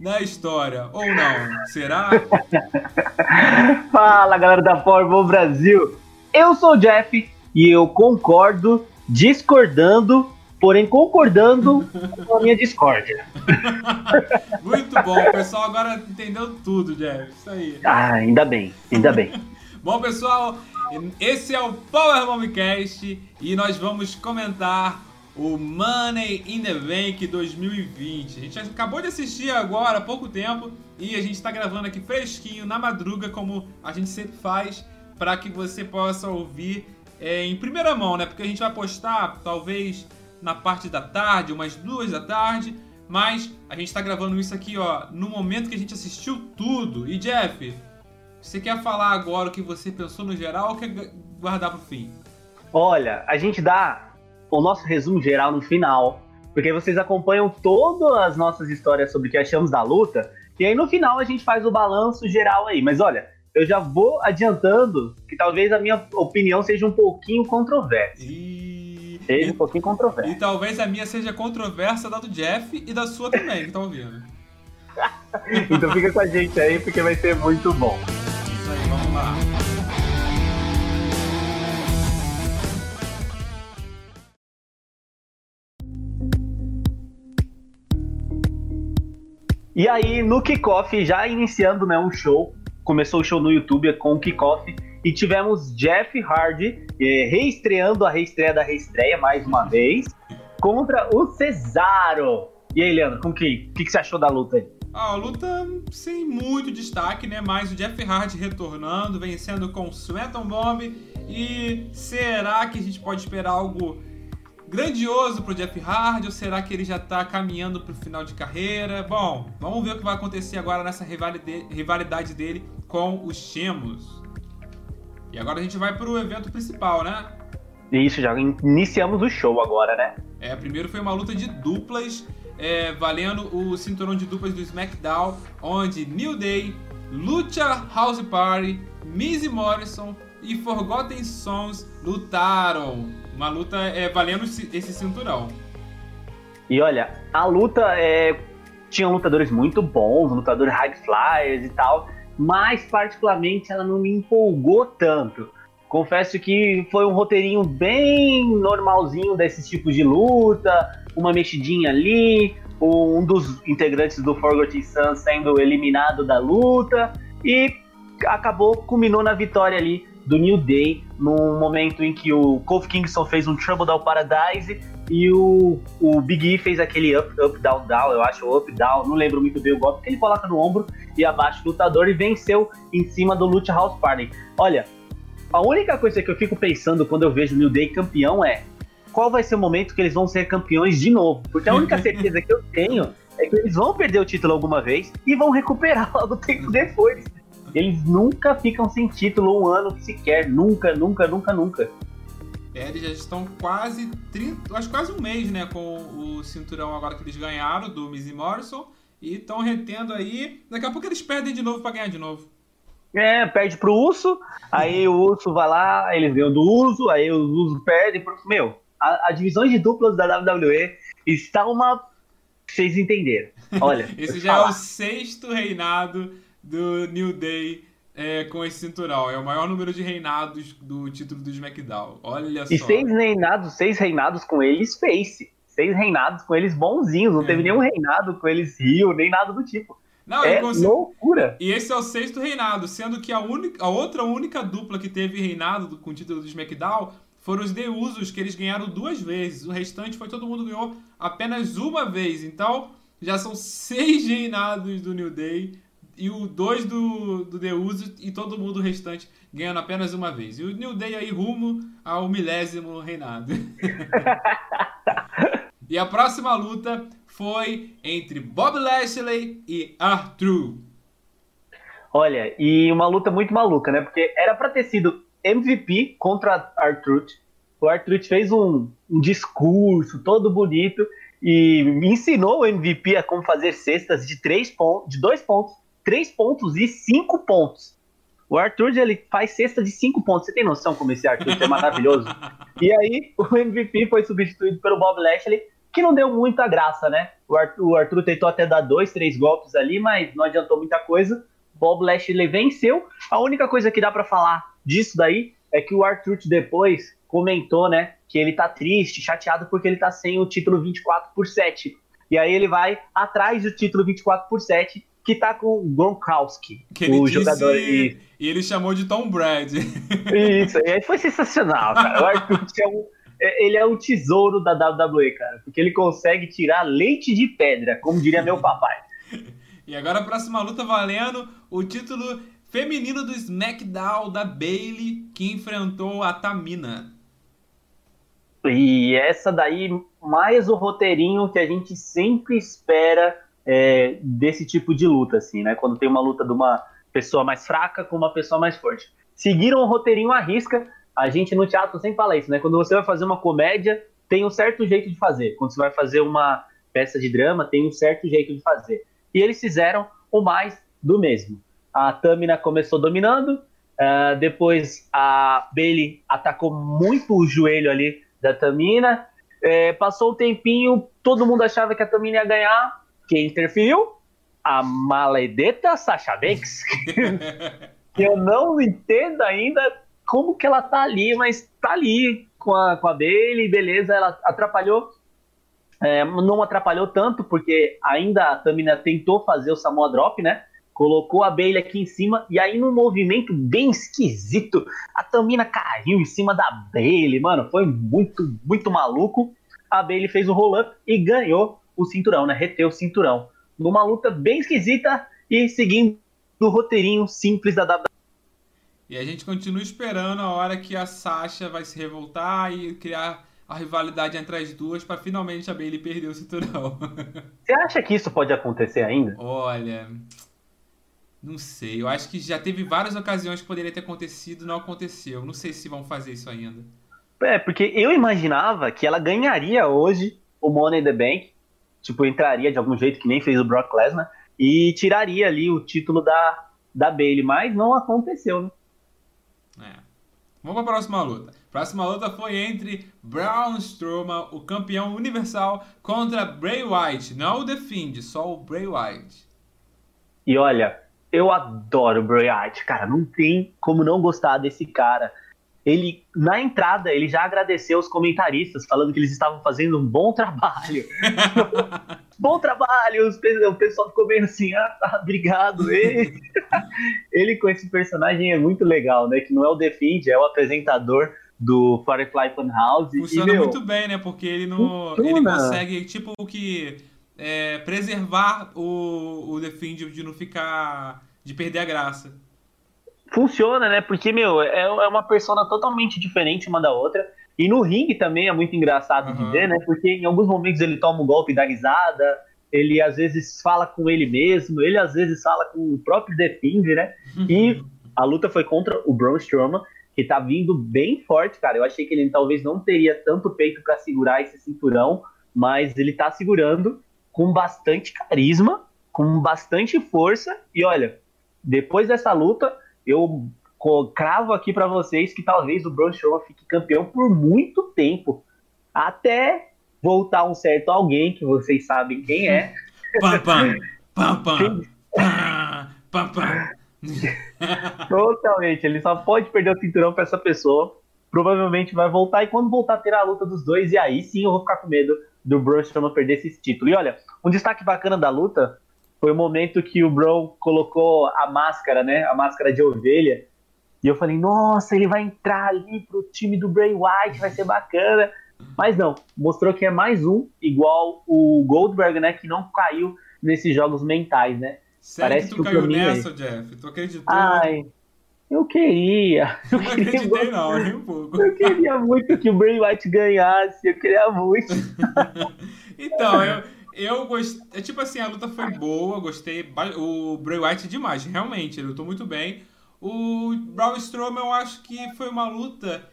da história. Ou não? Será? Fala galera da Fórmula Brasil, eu sou o Jeff e eu concordo, discordando, porém concordando com a minha discórdia. Muito bom, o pessoal agora entendeu tudo, Jeff. Isso aí. Ah, ainda bem, ainda bem. bom, pessoal, esse é o Power Momcast e nós vamos comentar o Money in the Bank 2020. A gente acabou de assistir agora há pouco tempo e a gente está gravando aqui fresquinho na madruga, como a gente sempre faz, para que você possa ouvir é, em primeira mão, né? Porque a gente vai postar talvez na parte da tarde, umas duas da tarde, mas a gente está gravando isso aqui, ó, no momento que a gente assistiu tudo. E Jeff, você quer falar agora o que você pensou no geral ou quer guardar para o fim? Olha, a gente dá o nosso resumo geral no final, porque vocês acompanham todas as nossas histórias sobre o que achamos da luta, e aí no final a gente faz o balanço geral aí. Mas olha, eu já vou adiantando que talvez a minha opinião seja um pouquinho controversa. E... Seja um pouquinho controversa. E talvez a minha seja controversa da do Jeff e da sua também, que tá ouvindo. então fica com a gente aí, porque vai ser muito bom. E aí, no kickoff, já iniciando né, um show, começou o show no YouTube com o kickoff e tivemos Jeff Hardy eh, reestreando a reestreia da reestreia mais uma vez contra o Cesaro. E aí, Leandro, como que, que, que você achou da luta aí? Ah, luta sem muito destaque, né? Mas o Jeff Hardy retornando, vencendo com o Sweaton Bomb. E será que a gente pode esperar algo grandioso pro Jeff Hardy ou será que ele já tá caminhando pro final de carreira? Bom, vamos ver o que vai acontecer agora nessa rivalidade dele com os Chemos. E agora a gente vai pro evento principal, né? Isso, já iniciamos o show agora, né? É, primeiro foi uma luta de duplas é, valendo o cinturão de duplas do SmackDown, onde New Day, Lucha House Party, Miz Morrison e Forgotten Sons lutaram. Uma luta é, valendo esse cinturão. E olha, a luta é, tinha lutadores muito bons, lutadores high flyers e tal, mas particularmente ela não me empolgou tanto. Confesso que foi um roteirinho bem normalzinho desses tipos de luta, uma mexidinha ali, um dos integrantes do Forgotten Sun sendo eliminado da luta e acabou culminou na vitória ali do New Day num momento em que o Kofi Kingston fez um Trouble Down Paradise e o, o Big E fez aquele up, up, down, down, eu acho, up, down, não lembro muito bem o golpe, que ele coloca no ombro e abaixa o lutador e venceu em cima do Lucha House Party. Olha, a única coisa que eu fico pensando quando eu vejo o New Day campeão é qual vai ser o momento que eles vão ser campeões de novo. Porque a única certeza que eu tenho é que eles vão perder o título alguma vez e vão recuperar logo tempo depois. Eles nunca ficam sem título um ano sequer. Nunca, nunca, nunca, nunca. É, eles já estão quase 30, acho quase um mês, né, com o cinturão agora que eles ganharam do Miz Morrison e estão retendo aí. Daqui a pouco eles perdem de novo para ganhar de novo. É, perde pro Urso, aí o Urso vai lá, eles ganham do Uso, aí o Uso perde pro. Meu, a, a divisão de duplas da WWE está uma. Vocês entenderam. Olha. esse já falar. é o sexto reinado do New Day é, com esse cinturão. É o maior número de reinados do título do SmackDown. Olha só. E seis reinados, seis reinados com eles face. Seis reinados com eles bonzinhos. Não é. teve nenhum reinado com eles rio, nem nada do tipo. Não, é consigo... loucura. E esse é o sexto reinado, sendo que a, única, a outra única dupla que teve reinado com o título do SmackDown foram os deusos que eles ganharam duas vezes. O restante foi todo mundo ganhou apenas uma vez. Então, já são seis reinados do New Day e o dois do, do Deuso e todo mundo restante ganhando apenas uma vez. E o New Day aí rumo ao milésimo reinado. e a próxima luta foi entre Bob Lashley e Arthur. Olha, e uma luta muito maluca, né? Porque era para ter sido MVP contra Arthur. O Arthur fez um, um, discurso todo bonito e me ensinou o MVP a como fazer cestas de três pontos, de dois pontos, três pontos e cinco pontos. O Arthur, ele faz cesta de 5 pontos. Você tem noção como esse Arthur é maravilhoso? e aí, o MVP foi substituído pelo Bob Lashley, que não deu muita graça, né? O Arthur, o Arthur tentou até dar dois, três golpes ali, mas não adiantou muita coisa. Bob Lashley venceu. A única coisa que dá para falar disso daí é que o Arthur depois comentou, né, que ele tá triste, chateado porque ele tá sem o título 24 por 7. E aí ele vai atrás do título 24 por 7 que tá com o Gronkowski, que o jogador. E... e ele chamou de Tom Brady. Isso, e aí foi sensacional, cara. O Arthur é um, ele é um tesouro da WWE, cara, porque ele consegue tirar leite de pedra, como diria meu papai. e agora a próxima luta valendo o título feminino do SmackDown da Bailey, que enfrentou a Tamina. E essa daí, mais o roteirinho que a gente sempre espera é, desse tipo de luta, assim, né? Quando tem uma luta de uma pessoa mais fraca com uma pessoa mais forte. Seguiram o roteirinho à risca. A gente no teatro sempre fala isso, né? Quando você vai fazer uma comédia, tem um certo jeito de fazer. Quando você vai fazer uma peça de drama, tem um certo jeito de fazer. E eles fizeram o mais do mesmo. A Tamina começou dominando, uh, depois a Bailey atacou muito o joelho ali da Tamina. É, passou o tempinho, todo mundo achava que a Tamina ia ganhar, quem interferiu? A maledeta Sasha Banks. que eu não entendo ainda como que ela tá ali, mas tá ali com a, com a Bailey, beleza, ela atrapalhou. É, não atrapalhou tanto, porque ainda a Tamina tentou fazer o Samoa Drop, né? Colocou a Bailey aqui em cima, e aí num movimento bem esquisito, a Tamina caiu em cima da Bailey, mano, foi muito, muito maluco. A Bailey fez o roll-up e ganhou o cinturão, né? Reter o cinturão. Numa luta bem esquisita e seguindo o roteirinho simples da WWE. E a gente continua esperando a hora que a Sasha vai se revoltar e criar a rivalidade entre as duas para finalmente a Bailey perder o cinturão. Você acha que isso pode acontecer ainda? Olha, não sei. Eu acho que já teve várias ocasiões que poderia ter acontecido, não aconteceu. Não sei se vão fazer isso ainda. É, porque eu imaginava que ela ganharia hoje o Money in the Bank tipo, entraria de algum jeito, que nem fez o Brock Lesnar, e tiraria ali o título da, da Bailey, mas não aconteceu, né? É. Vamos para a próxima luta. Próxima luta foi entre Braun Strowman, o campeão universal, contra Bray Wyatt. Não o The Fiend, só o Bray Wyatt. E olha, eu adoro o Bray Wyatt, cara. Não tem como não gostar desse cara ele na entrada ele já agradeceu os comentaristas falando que eles estavam fazendo um bom trabalho. bom trabalho, os, o pessoal ficou bem assim, ah, tá, obrigado. Ele, ele com esse personagem é muito legal, né? Que não é o Defend, é o apresentador do Firefly Funhouse. Funciona e, meu, muito bem, né? Porque ele não, ele consegue tipo que é, preservar o, o Defend de não ficar de perder a graça funciona, né? Porque, meu, é, é uma persona totalmente diferente uma da outra. E no ringue também é muito engraçado uhum. de ver, né? Porque em alguns momentos ele toma um golpe da risada, ele às vezes fala com ele mesmo, ele às vezes fala com o próprio Defend, né? Uhum. E a luta foi contra o Braun Strowman, que tá vindo bem forte, cara. Eu achei que ele talvez não teria tanto peito para segurar esse cinturão, mas ele tá segurando com bastante carisma, com bastante força. E olha, depois dessa luta, eu cravo aqui para vocês que talvez o Braun Strowman fique campeão por muito tempo, até voltar um certo alguém que vocês sabem quem é. Pam, pam, pam, pam, pam, pam, Totalmente, ele só pode perder o cinturão para essa pessoa. Provavelmente vai voltar e quando voltar ter a luta dos dois, e aí sim eu vou ficar com medo do Braun Strowman perder esse título. E olha, um destaque bacana da luta foi o momento que o Bro colocou a máscara, né? A máscara de ovelha. E eu falei, nossa, ele vai entrar ali pro time do Bray Wyatt, vai ser bacana. Mas não, mostrou que é mais um, igual o Goldberg, né? Que não caiu nesses jogos mentais, né? Sério Parece que tu que caiu nessa, Jeff? Tu acreditou? Ai, eu queria. Eu não queria acreditei muito, não, nem um pouco. Eu queria muito que o Bray Wyatt ganhasse, eu queria muito. então, eu, eu gostei. É tipo assim, a luta foi boa, gostei. O Bray Wyatt demais, realmente, ele lutou muito bem. O Braun Strowman, eu acho que foi uma luta.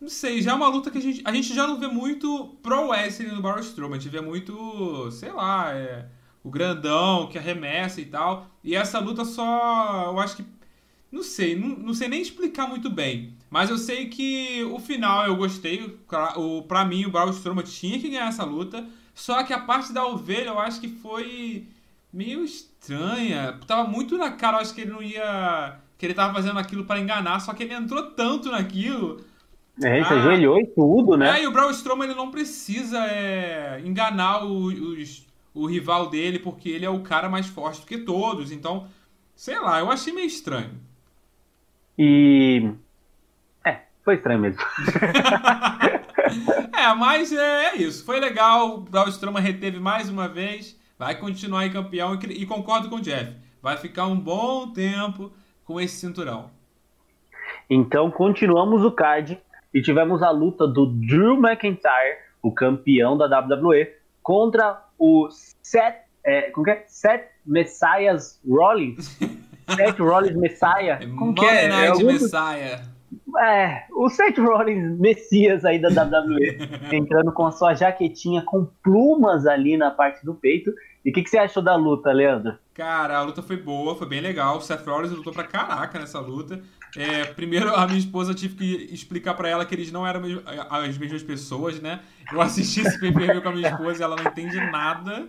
Não sei, já é uma luta que a gente, a gente já não vê muito pro wrestling no Braun Strowman. A gente vê muito, sei lá, é, o grandão que arremessa e tal. E essa luta só. Eu acho que Não sei, não, não sei nem explicar muito bem. Mas eu sei que o final eu gostei. O, pra mim, o Braun Strowman tinha que ganhar essa luta. Só que a parte da ovelha eu acho que foi meio estranha. Tava muito na cara, eu acho que ele não ia. Que ele tava fazendo aquilo para enganar, só que ele entrou tanto naquilo. É, ele ah, ajoelhou e tudo, né? É, e o Braun Strowman ele não precisa é, enganar o, os, o rival dele, porque ele é o cara mais forte do que todos. Então, sei lá, eu achei meio estranho. E. É, foi estranho mesmo. é, mas é, é, isso. Foi legal. O Braun Strowman reteve mais uma vez. Vai continuar em campeão. E, e concordo com o Jeff. Vai ficar um bom tempo com esse cinturão. Então, continuamos o card. E tivemos a luta do Drew McIntyre, o campeão da WWE, contra o Seth, é, como é? Seth Messias Rollins. Seth Rollins Messiah. Como que é? Night é Messiah. É, o Seth Rollins Messias aí da WWE, entrando com a sua jaquetinha com plumas ali na parte do peito. E o que, que, você achou da luta, Leandro? Cara, a luta foi boa, foi bem legal. O Seth Rollins lutou pra caraca nessa luta. É, primeiro, a minha esposa tive que explicar para ela que eles não eram as mesmas pessoas, né? Eu assisti esse PPV com a minha esposa e ela não entende nada.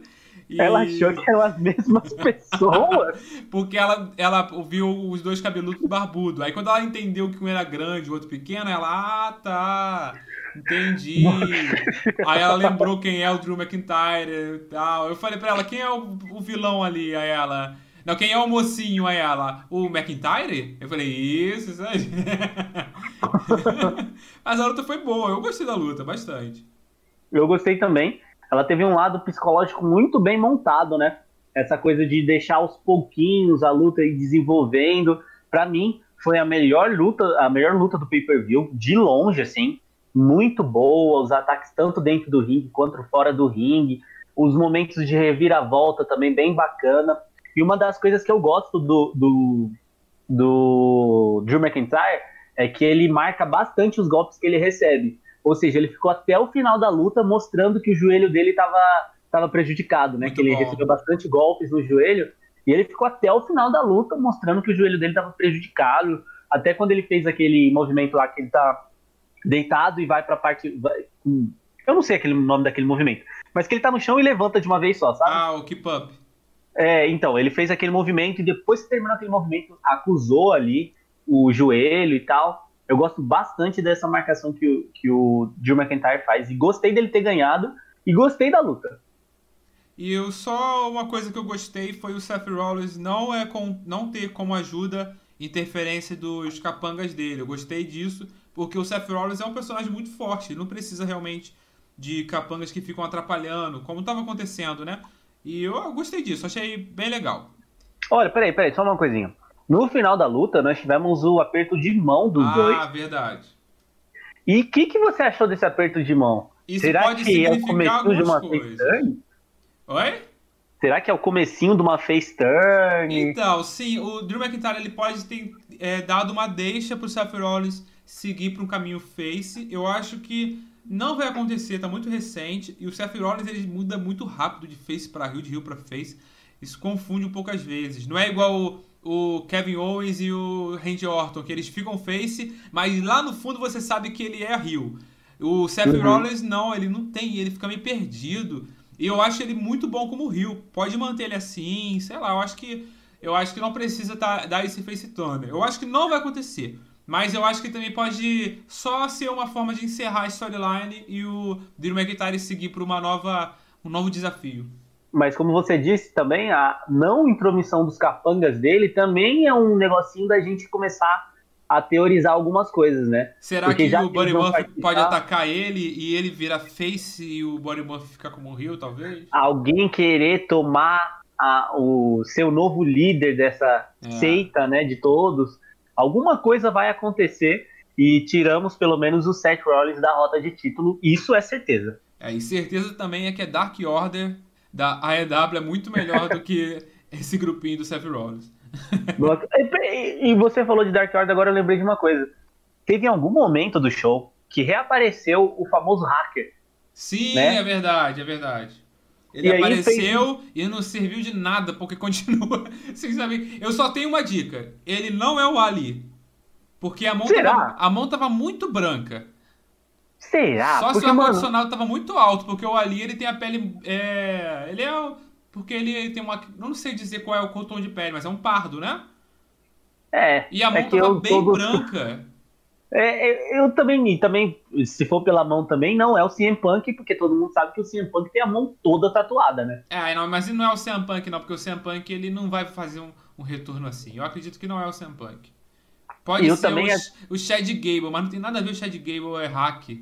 E... Ela achou que eram as mesmas pessoas. Porque ela, ela viu os dois cabeludos barbudos. Aí quando ela entendeu que um era grande e o outro pequeno, ela, ah, tá. Entendi. Aí ela lembrou quem é o Drew McIntyre e tal. Eu falei pra ela, quem é o, o vilão ali? Aí ela. Não, quem é o mocinho? Aí ela, o McIntyre? Eu falei, isso, isso aí. Mas a luta foi boa, eu gostei da luta, bastante. Eu gostei também ela teve um lado psicológico muito bem montado, né? Essa coisa de deixar aos pouquinhos a luta ir desenvolvendo. Para mim, foi a melhor luta, a melhor luta do pay-per-view, de longe, assim. Muito boa, os ataques tanto dentro do ringue quanto fora do ringue. Os momentos de reviravolta também bem bacana. E uma das coisas que eu gosto do, do, do Drew McIntyre é que ele marca bastante os golpes que ele recebe. Ou seja, ele ficou até o final da luta mostrando que o joelho dele estava prejudicado, né? Muito que ele bom. recebeu bastante golpes no joelho. E ele ficou até o final da luta mostrando que o joelho dele estava prejudicado. Até quando ele fez aquele movimento lá que ele tá deitado e vai para a parte. Vai, eu não sei aquele nome daquele movimento. Mas que ele tá no chão e levanta de uma vez só, sabe? Ah, o keep up. É, então, ele fez aquele movimento e depois que terminou aquele movimento, acusou ali o joelho e tal. Eu gosto bastante dessa marcação que o, que o Drew McIntyre faz. E gostei dele ter ganhado. E gostei da luta. E eu só uma coisa que eu gostei foi o Seth Rollins não é com, não ter como ajuda interferência dos capangas dele. Eu gostei disso porque o Seth Rollins é um personagem muito forte. Ele não precisa realmente de capangas que ficam atrapalhando, como estava acontecendo, né? E eu, eu gostei disso, achei bem legal. Olha, peraí, peraí, só uma coisinha. No final da luta, nós tivemos o aperto de mão dos ah, dois. Ah, verdade. E o que, que você achou desse aperto de mão? Isso Será pode que é o comecinho de uma coisas. face turn? Oi? Será que é o comecinho de uma face turn? Então, sim, o Drew McIntyre ele pode ter é, dado uma deixa pro Seth Rollins seguir para um caminho face. Eu acho que não vai acontecer, tá muito recente. E o Seth Rollins ele muda muito rápido de face para Rio, de Rio para face. Isso confunde um pouco às vezes. Não é igual o Kevin Owens e o Randy Orton, que eles ficam face, mas lá no fundo você sabe que ele é Rio. O Seth uhum. Rollins não, ele não tem, ele fica meio perdido. E eu acho ele muito bom como Rio. Pode manter ele assim, sei lá, eu acho que eu acho que não precisa tá, dar esse face turn. Eu acho que não vai acontecer. Mas eu acho que também pode só ser uma forma de encerrar a storyline e o Drew McIntyre seguir para uma nova um novo desafio mas como você disse também, a não intromissão dos capangas dele também é um negocinho da gente começar a teorizar algumas coisas, né? Será Porque que o Buddy Murphy pode atacar ele e ele virar face e o Buddy Murphy ficar como Rio, talvez? Alguém querer tomar a, o seu novo líder dessa é. seita, né, de todos. Alguma coisa vai acontecer e tiramos pelo menos o Seth Rollins da rota de título, isso é certeza. É, e certeza também é que é Dark Order da AEW é muito melhor do que esse grupinho do Seth Rollins. e você falou de Dark Order, agora eu lembrei de uma coisa. Teve algum momento do show que reapareceu o famoso hacker. Sim, né? é verdade, é verdade. Ele e apareceu fez... e não serviu de nada, porque continua sem saber. Eu só tenho uma dica: ele não é o Ali. Porque a mão, tava, a mão tava muito branca. Será? Só porque, se o ar-condicionado tava muito alto, porque o Ali ele tem a pele. É, ele é. Porque ele tem uma. Não sei dizer qual é o tom de pele, mas é um pardo, né? É. E a mão é tava bem todo... branca. É, eu também, também, se for pela mão também, não é o CM Punk, porque todo mundo sabe que o CM Punk tem a mão toda tatuada, né? É, não, mas não é o CM Punk não, porque o CM Punk ele não vai fazer um, um retorno assim. Eu acredito que não é o CM Punk. Pode eu ser também o, é... o Chad Gable, mas não tem nada a ver o Chad Gable é hack.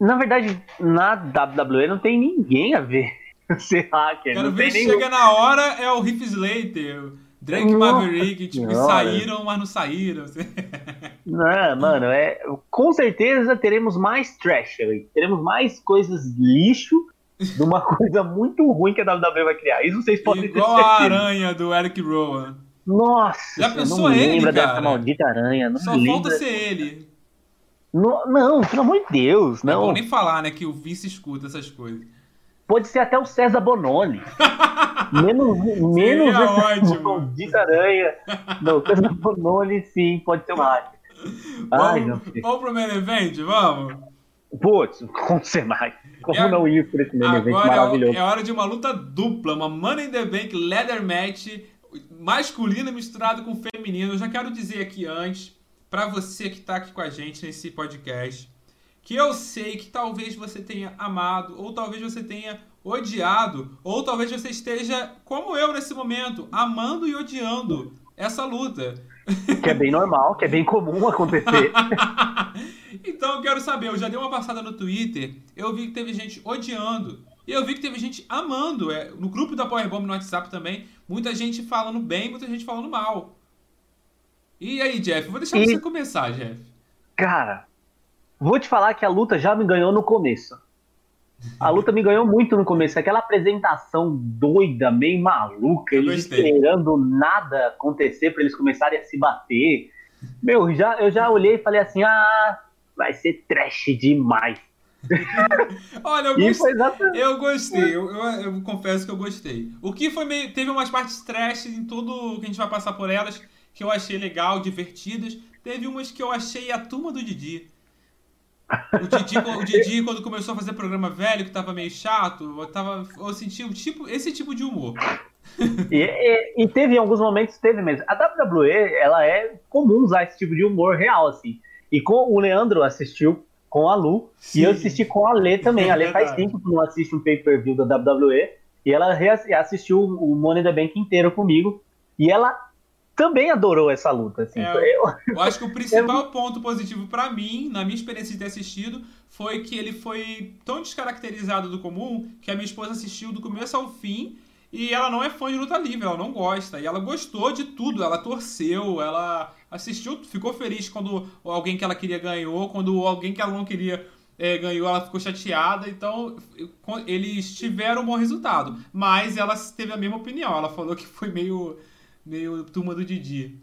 Na verdade, na WWE não tem ninguém a ver ser hacker. Quero ver se chega na hora é o Riff Slater, Drake Maverick, tipo, saíram, mas não saíram. Não, mano, é, com certeza teremos mais trash. Teremos mais coisas lixo de uma coisa muito ruim que a WWE vai criar. Isso vocês podem Igual a aranha do Eric Rowan. Nossa, já pensou ele, lembra cara? dessa maldita aranha. Não Só lembra... falta ser ele. Não, não, pelo amor de Deus, não. Não vou nem falar, né, que o Vince escuta essas coisas. Pode ser até o César Bononi. menos menos essa ótimo. maldita aranha. Não, o César Bononi sim, pode ser o. Ai, vamos, vamos pro main event, vamos? Putz, como ser mais? Como é, não ir por esse main event é maravilhoso? É hora de uma luta dupla, uma Money in the Bank Leather Match masculina misturado com feminino. Eu já quero dizer aqui antes, para você que tá aqui com a gente nesse podcast, que eu sei que talvez você tenha amado, ou talvez você tenha odiado, ou talvez você esteja como eu nesse momento, amando e odiando essa luta. Que é bem normal, que é bem comum acontecer. então eu quero saber, eu já dei uma passada no Twitter, eu vi que teve gente odiando. E eu vi que teve gente amando. É, no grupo da Powerbomb no WhatsApp também, muita gente falando bem, muita gente falando mal. E aí, Jeff? Vou deixar e... você começar, Jeff. Cara, vou te falar que a luta já me ganhou no começo. A luta me ganhou muito no começo. Aquela apresentação doida, meio maluca, eles esperando nada acontecer para eles começarem a se bater. Meu, já, eu já olhei e falei assim: ah, vai ser trash demais. Olha, eu, gost... eu gostei, eu, eu, eu, confesso que eu gostei. O que foi meio. Teve umas partes trash em tudo que a gente vai passar por elas, que eu achei legal, divertidas. Teve umas que eu achei a turma do Didi. O Didi, o Didi, quando começou a fazer programa velho, que tava meio chato, eu, tava, eu senti um tipo, esse tipo de humor. E, e, e, teve em alguns momentos, teve mesmo. A WWE, ela é comum usar esse tipo de humor real, assim. E com o Leandro assistiu com a Lu, Sim. e eu assisti com a Lê também. É a Lê faz tempo que não assiste um pay-per-view da WWE, e ela assistiu o Money the Bank inteiro comigo, e ela também adorou essa luta. Assim. É, eu, eu, acho que o principal eu... ponto positivo para mim, na minha experiência de ter assistido, foi que ele foi tão descaracterizado do comum que a minha esposa assistiu do começo ao fim e ela não é fã de luta livre, ela não gosta. E ela gostou de tudo, ela torceu, ela assistiu, ficou feliz quando alguém que ela queria ganhou, quando alguém que ela não queria é, ganhou, ela ficou chateada. Então, eles tiveram um bom resultado. Mas ela teve a mesma opinião, ela falou que foi meio meio turma do Didi.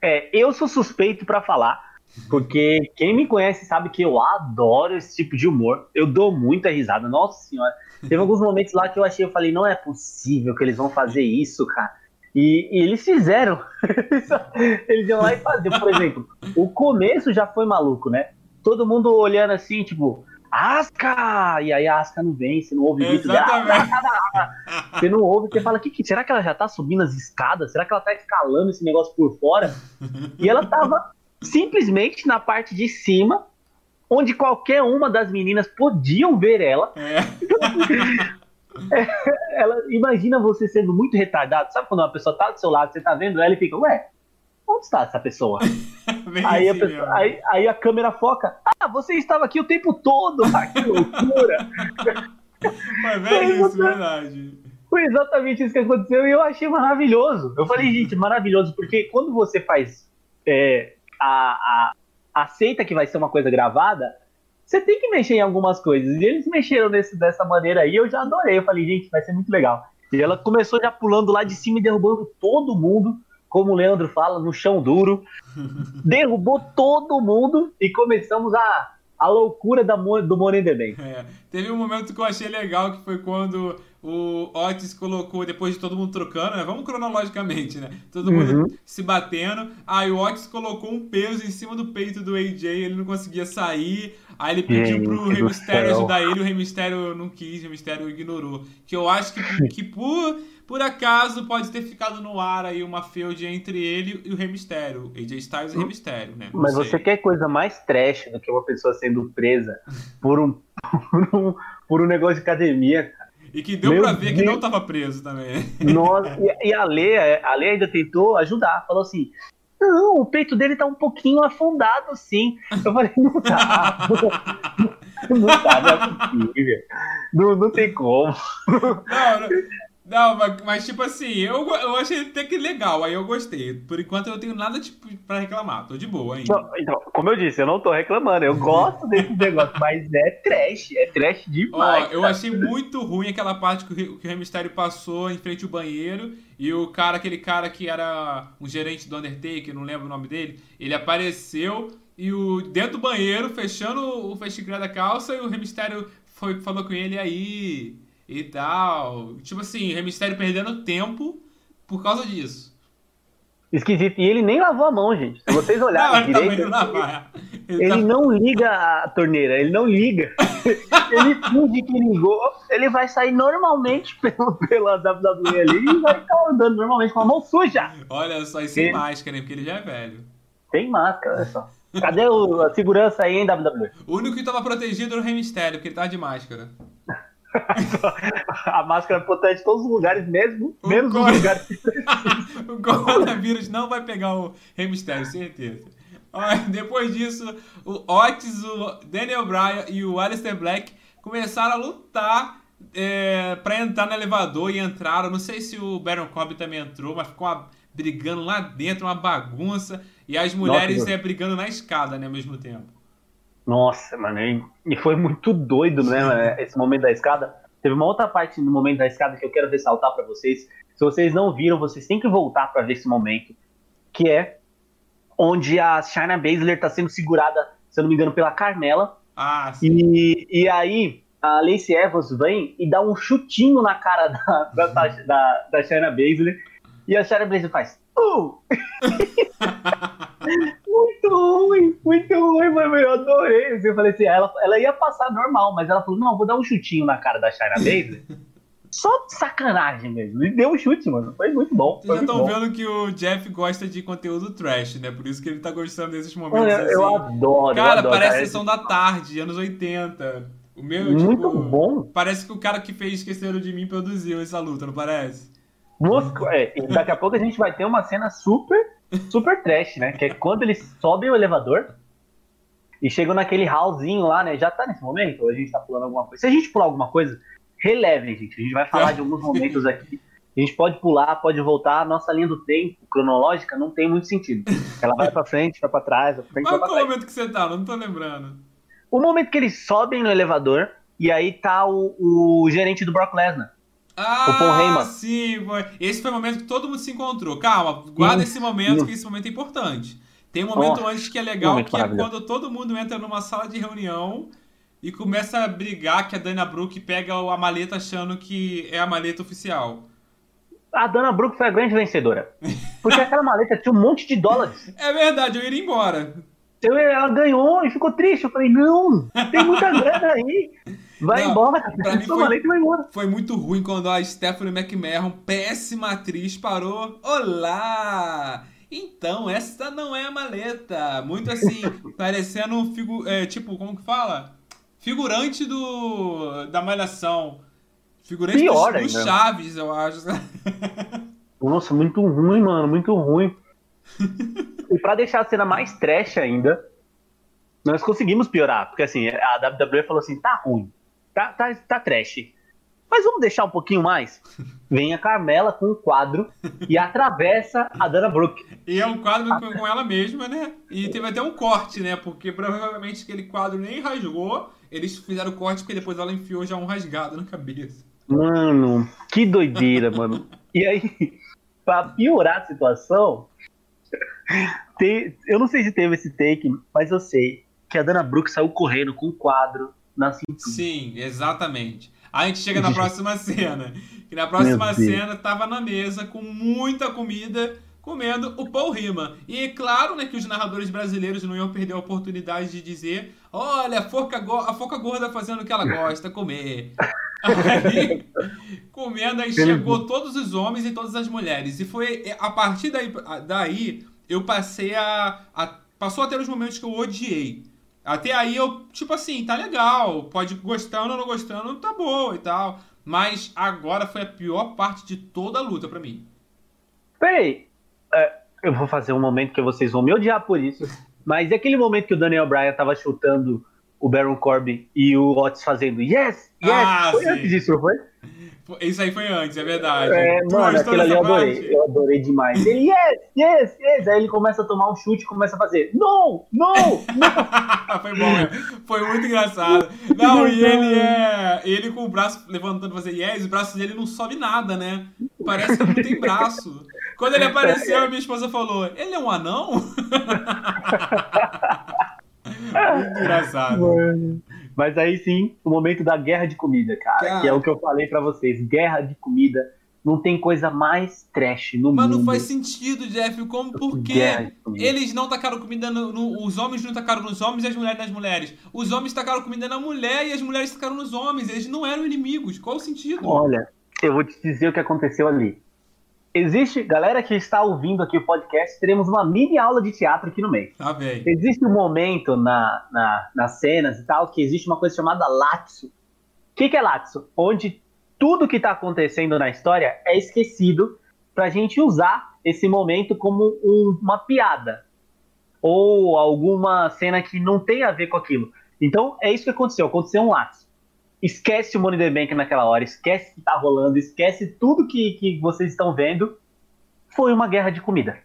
É, eu sou suspeito para falar, porque quem me conhece sabe que eu adoro esse tipo de humor. Eu dou muita risada, nossa senhora. Teve alguns momentos lá que eu achei, eu falei, não é possível que eles vão fazer isso, cara. E, e eles fizeram. eles iam lá e faziam. Por exemplo, o começo já foi maluco, né? Todo mundo olhando assim, tipo, Asca! E aí a Asca não vem, você não ouve o grito dela. Você não ouve, você fala, que, que, será que ela já tá subindo as escadas? Será que ela tá escalando esse negócio por fora? E ela tava simplesmente na parte de cima, onde qualquer uma das meninas podiam ver ela. É. é ela, imagina você sendo muito retardado. Sabe quando uma pessoa tá do seu lado, você tá vendo ela e fica, ué, onde está essa pessoa? aí, assim a pessoa aí, aí, a câmera foca, ah, você estava aqui o tempo todo, ah, que loucura. Foi bem isso, verdade. Foi exatamente isso que aconteceu e eu achei maravilhoso. Eu falei, gente, maravilhoso, porque quando você faz é, a, a, aceita que vai ser uma coisa gravada, você tem que mexer em algumas coisas. E eles mexeram nesse, dessa maneira aí, eu já adorei. Eu falei, gente, vai ser muito legal. E ela começou já pulando lá de cima e derrubando todo mundo como o Leandro fala, no chão duro, derrubou todo mundo e começamos a a loucura da, do in the Bank. É. Teve um momento que eu achei legal, que foi quando o Otis colocou, depois de todo mundo trocando, né? Vamos cronologicamente, né? Todo mundo uhum. se batendo. Aí o Otis colocou um peso em cima do peito do AJ, ele não conseguia sair. Aí ele pediu Gente pro Rey Mysterio ajudar ele, o Rey Mysterio não quis, o Rey Mysterio ignorou. Que eu acho que, que por, por acaso pode ter ficado no ar aí uma feud entre ele e o Rey Mysterio, AJ Styles e o Rey Mysterio, né? Não Mas sei. você quer coisa mais trash do que uma pessoa sendo presa por um, por um, por um negócio de academia, cara? E que deu Meu pra ver Deus. que não tava preso também. Nossa, e, a Lê, a Lê ainda tentou ajudar, falou assim: não, o peito dele tá um pouquinho afundado, sim. Eu falei, não tá. não tá, não é possível. Não, não tem como. Não, não. Não, mas, mas, tipo assim, eu, eu achei até que legal, aí eu gostei. Por enquanto eu não tenho nada tipo, pra reclamar, tô de boa ainda. Não, então, como eu disse, eu não tô reclamando, eu gosto desse negócio, mas é trash, é trash demais. Ó, eu achei muito ruim aquela parte que o, que o Rey Mysterio passou em frente ao banheiro e o cara, aquele cara que era um gerente do Undertaker, não lembro o nome dele, ele apareceu e o dentro do banheiro, fechando o festival da calça, e o Rey Mysterio foi, falou com ele aí e tal. Tipo assim, Rey Mysterio perdendo tempo por causa disso. Esquisito. E ele nem lavou a mão, gente. Se vocês olharem não, direito, ele, ele, tá... não liga a torneira, ele não liga. ele finge que ligou, ele vai sair normalmente pelo, pela WWE ali e vai ficar andando normalmente com a mão suja. Olha só, e sem ele... máscara, hein? Porque ele já é velho. Sem máscara, olha só. Cadê o, a segurança aí, hein, WWE? O único que tava protegido era o Rey Mysterio, porque ele tava de máscara. a máscara protege todos os lugares, mesmo, o menos cor... os lugares O coronavírus não vai pegar o Rey Mysterio, certeza. Depois disso, o Otis, o Daniel Bryan e o Alistair Black começaram a lutar é, para entrar no elevador e entraram. Não sei se o Baron Corbin também entrou, mas ficou uma, brigando lá dentro, uma bagunça. E as mulheres Nossa, é, brigando na escada né, ao mesmo tempo. Nossa, mano, e foi muito doido, né, esse momento da escada. Teve uma outra parte no momento da escada que eu quero ressaltar para vocês. Se vocês não viram, vocês têm que voltar para ver esse momento, que é onde a China Baszler tá sendo segurada, se eu não me engano, pela Carmela. Ah, sim. E, e aí a Lacey Evans vem e dá um chutinho na cara da, da, da, da China Baszler. E a China Baszler faz... Uh! muito ruim, muito ruim, mano. Eu adorei. Eu falei assim, ela, ela ia passar normal, mas ela falou: não, vou dar um chutinho na cara da Shayna Baszler. Só sacanagem mesmo. E deu um chute, mano. Foi muito bom. Vocês já estão vendo que o Jeff gosta de conteúdo trash, né? Por isso que ele tá gostando desses momentos. Eu, assim. eu adoro. Cara, eu adoro, parece cara. sessão da tarde, anos 80. O meu, muito tipo, bom. Parece que o cara que fez Esqueceram de Mim produziu essa luta, não parece? Mosca, é, daqui a pouco a gente vai ter uma cena super super trash, né? Que é quando eles sobem o elevador e chegam naquele hallzinho lá, né? Já tá nesse momento? Ou a gente tá pulando alguma coisa? Se a gente pular alguma coisa, relevem, gente. A gente vai falar de alguns momentos aqui. A gente pode pular, pode voltar. A nossa linha do tempo cronológica não tem muito sentido. Ela vai pra frente, vai pra trás, vai pra frente, Mas qual vai momento que você tá? Não tô lembrando. O momento que eles sobem no elevador e aí tá o, o gerente do Brock Lesnar. Ah, o Paul Heyman. sim. Esse foi o momento que todo mundo se encontrou. Calma, guarda esse momento, que esse momento é importante. Tem um momento Nossa, antes que é legal, que é quando todo mundo entra numa sala de reunião e começa a brigar que a Dana Brooke pega a maleta achando que é a maleta oficial. A Dana Brooke foi a grande vencedora. Porque aquela maleta tinha um monte de dólares. É verdade, eu iria embora. Ela ganhou e ficou triste. Eu falei, não, tem muita grana aí. Vai não, embora. Pra mim foi, vai embora. foi muito ruim quando a Stephanie McMahon, péssima atriz, parou. Olá! Então, essa não é a maleta. Muito assim, parecendo figu é, tipo, como que fala? Figurante do da Malhação. Figurante Pior do, do Chaves, eu acho. Nossa, muito ruim, mano, muito ruim. e pra deixar a cena mais trash ainda, nós conseguimos piorar. Porque assim, a WWE falou assim: tá ruim tá, tá, tá trash. Mas vamos deixar um pouquinho mais? Vem a Carmela com um quadro e atravessa a Dana Brooke. E é um quadro com ela mesma, né? E teve até um corte, né? Porque provavelmente aquele quadro nem rasgou. Eles fizeram o corte porque depois ela enfiou já um rasgado na cabeça. Mano, que doideira, mano. E aí, pra piorar a situação, tem, eu não sei se teve esse take, mas eu sei que a Dana Brooke saiu correndo com um quadro na cintura. Sim, exatamente. Aí a gente chega na próxima cena. Que na próxima cena tava na mesa com muita comida, comendo o Paul Rima. E é claro, né, que os narradores brasileiros não iam perder a oportunidade de dizer: olha, a foca, a gorda fazendo o que ela gosta, comer. Aí, comendo, aí chegou todos os homens e todas as mulheres. E foi a partir daí, daí eu passei a, a. Passou a ter os momentos que eu odiei. Até aí eu, tipo assim, tá legal, pode gostando ou não gostando, tá bom e tal. Mas agora foi a pior parte de toda a luta para mim. Peraí, é, eu vou fazer um momento que vocês vão me odiar por isso. Mas é aquele momento que o Daniel Bryan tava chutando o Baron Corbin e o Otis fazendo yes, yes. Ah, foi sim. antes disso, não foi? Isso aí foi antes, é verdade. É, mano, aquilo ali eu adorei. Parte? Eu adorei demais. Ele, yes, yes, yes. Aí ele começa a tomar um chute e começa a fazer, não, não, não. foi bom, né? Foi muito engraçado. Não, e ele é. Ele com o braço levantando fazer yes, o braço dele não sobe nada, né? Parece que não tem braço. Quando ele apareceu, a minha esposa falou: Ele é um anão? muito engraçado. Mano. Mas aí sim, o momento da guerra de comida, cara, cara. que é o que eu falei para vocês. Guerra de comida não tem coisa mais trash no Mas mundo. Mas não faz sentido, Jeff. Como porque eles não tacaram comida no, no, Os homens não tacaram nos homens e as mulheres nas mulheres. Os homens tacaram comida na mulher e as mulheres tacaram nos homens. Eles não eram inimigos. Qual o sentido? Olha, eu vou te dizer o que aconteceu ali. Existe, galera que está ouvindo aqui o podcast, teremos uma mini aula de teatro aqui no meio. Tá bem. Existe um momento na, na, nas cenas e tal que existe uma coisa chamada lapso. O que, que é lapso? Onde tudo que está acontecendo na história é esquecido para a gente usar esse momento como um, uma piada ou alguma cena que não tem a ver com aquilo. Então é isso que aconteceu. Aconteceu um lapso esquece o Money the Bank naquela hora, esquece que tá rolando, esquece tudo que, que vocês estão vendo. Foi uma guerra de comida.